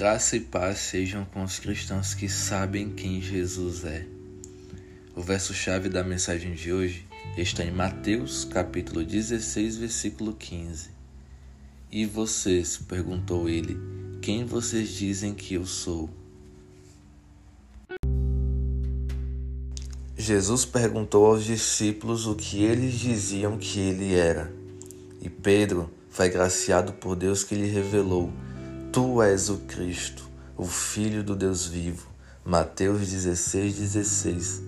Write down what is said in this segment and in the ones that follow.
Graça e paz sejam com os cristãos que sabem quem Jesus é. O verso-chave da mensagem de hoje está em Mateus, capítulo 16, versículo 15. E vocês, perguntou ele, quem vocês dizem que eu sou? Jesus perguntou aos discípulos o que eles diziam que ele era. E Pedro foi graciado por Deus que lhe revelou Tu és o Cristo, o Filho do Deus vivo. Mateus 16, 16.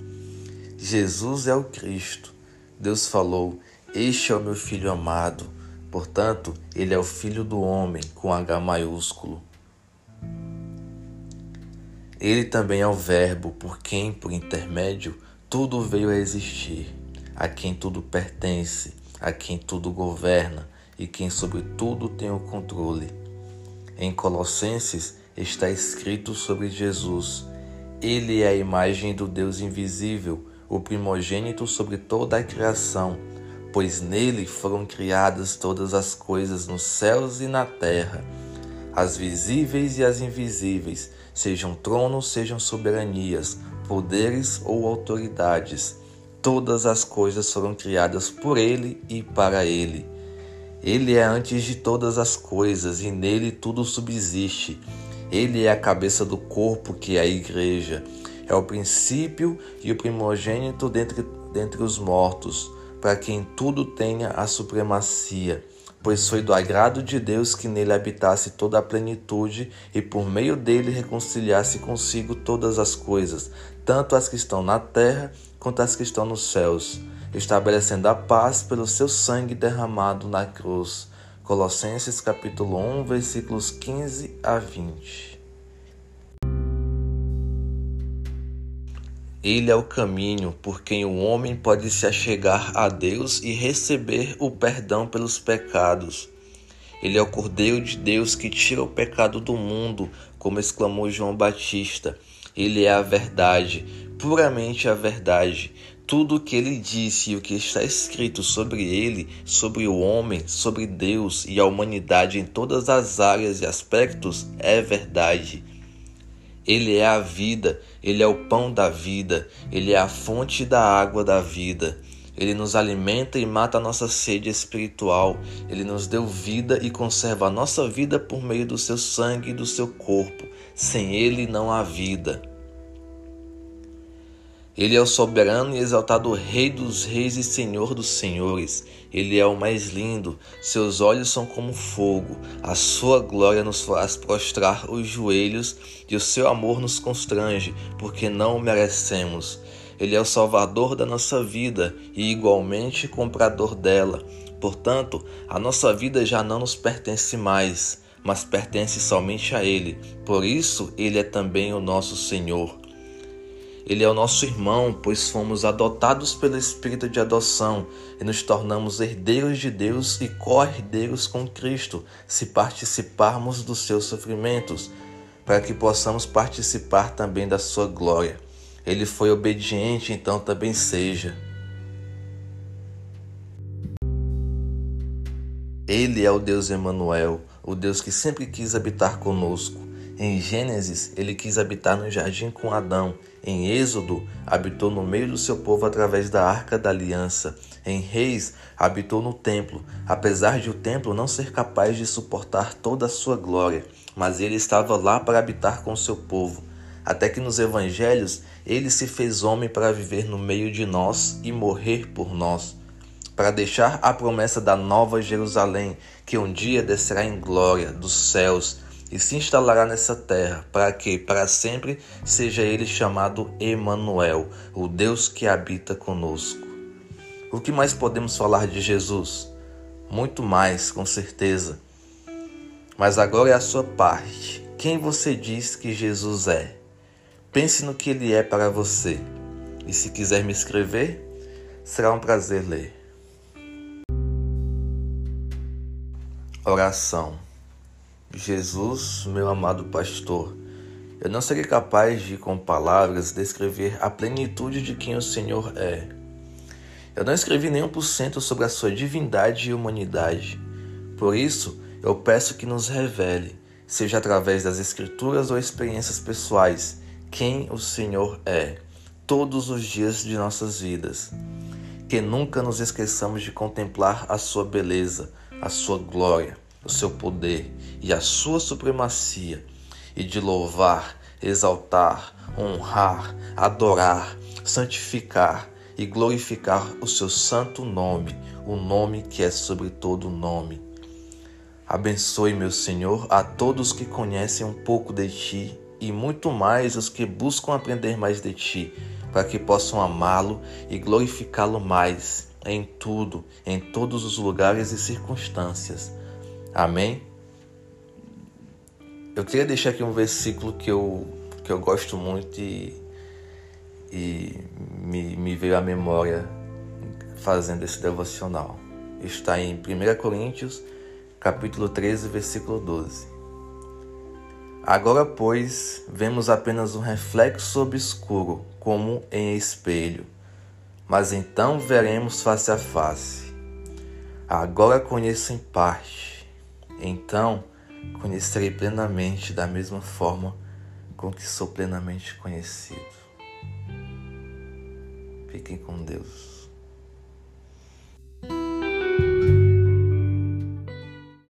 Jesus é o Cristo. Deus falou: Este é o meu filho amado. Portanto, ele é o filho do homem com H maiúsculo. Ele também é o Verbo, por quem, por intermédio, tudo veio a existir, a quem tudo pertence, a quem tudo governa e quem sobre tudo tem o controle. Em Colossenses está escrito sobre Jesus: Ele é a imagem do Deus invisível, o primogênito sobre toda a criação, pois nele foram criadas todas as coisas nos céus e na terra, as visíveis e as invisíveis, sejam tronos, sejam soberanias, poderes ou autoridades. Todas as coisas foram criadas por ele e para ele ele é antes de todas as coisas e nele tudo subsiste. Ele é a cabeça do corpo que é a igreja. É o princípio e o primogênito dentre, dentre os mortos, para quem tudo tenha a supremacia. Pois foi do agrado de Deus que nele habitasse toda a plenitude e por meio dele reconciliasse consigo todas as coisas, tanto as que estão na terra quanto as que estão nos céus estabelecendo a paz pelo seu sangue derramado na cruz. Colossenses capítulo 1, versículos 15 a 20. Ele é o caminho por quem o homem pode se achegar a Deus e receber o perdão pelos pecados. Ele é o Cordeiro de Deus que tira o pecado do mundo, como exclamou João Batista. Ele é a verdade, puramente a verdade. Tudo o que ele disse e o que está escrito sobre ele, sobre o homem, sobre Deus e a humanidade em todas as áreas e aspectos é verdade. Ele é a vida, ele é o pão da vida, ele é a fonte da água da vida. Ele nos alimenta e mata a nossa sede espiritual. Ele nos deu vida e conserva a nossa vida por meio do seu sangue e do seu corpo. Sem ele não há vida. Ele é o soberano e exaltado Rei dos Reis e Senhor dos Senhores. Ele é o mais lindo, seus olhos são como fogo, a sua glória nos faz prostrar os joelhos e o seu amor nos constrange, porque não o merecemos. Ele é o Salvador da nossa vida e igualmente comprador dela. Portanto, a nossa vida já não nos pertence mais, mas pertence somente a Ele. Por isso, Ele é também o nosso Senhor. Ele é o nosso irmão, pois fomos adotados pelo Espírito de adoção e nos tornamos herdeiros de Deus e co-herdeiros com Cristo, se participarmos dos seus sofrimentos, para que possamos participar também da sua glória. Ele foi obediente, então também seja. Ele é o Deus Emanuel, o Deus que sempre quis habitar conosco. Em Gênesis, ele quis habitar no jardim com Adão. Em Êxodo, habitou no meio do seu povo através da arca da aliança. Em Reis, habitou no templo, apesar de o templo não ser capaz de suportar toda a sua glória, mas ele estava lá para habitar com seu povo. Até que nos evangelhos, ele se fez homem para viver no meio de nós e morrer por nós, para deixar a promessa da nova Jerusalém, que um dia descerá em glória dos céus e se instalará nessa terra, para que para sempre seja ele chamado Emanuel, o Deus que habita conosco. O que mais podemos falar de Jesus? Muito mais, com certeza. Mas agora é a sua parte. Quem você diz que Jesus é? Pense no que ele é para você. E se quiser me escrever, será um prazer ler. Oração. Jesus, meu amado pastor, eu não serei capaz de, com palavras, descrever a plenitude de quem o Senhor é. Eu não escrevi nem um por cento sobre a sua divindade e humanidade. Por isso, eu peço que nos revele, seja através das Escrituras ou experiências pessoais, quem o Senhor é, todos os dias de nossas vidas. Que nunca nos esqueçamos de contemplar a Sua beleza, a Sua glória, o Seu poder e a Sua supremacia, e de louvar, exaltar, honrar, adorar, santificar e glorificar o Seu santo nome, o nome que é sobre todo nome Abençoe, meu Senhor, a todos que conhecem um pouco de Ti e muito mais os que buscam aprender mais de Ti, para que possam amá-lo e glorificá-lo mais em tudo, em todos os lugares e circunstâncias. Amém? Eu queria deixar aqui um versículo que eu, que eu gosto muito e, e me, me veio à memória fazendo esse devocional. Está em 1 Coríntios capítulo 13, versículo 12. Agora, pois, vemos apenas um reflexo obscuro, como em espelho, mas então veremos face a face. Agora conheço em parte, então conhecerei plenamente da mesma forma com que sou plenamente conhecido. Fiquem com Deus.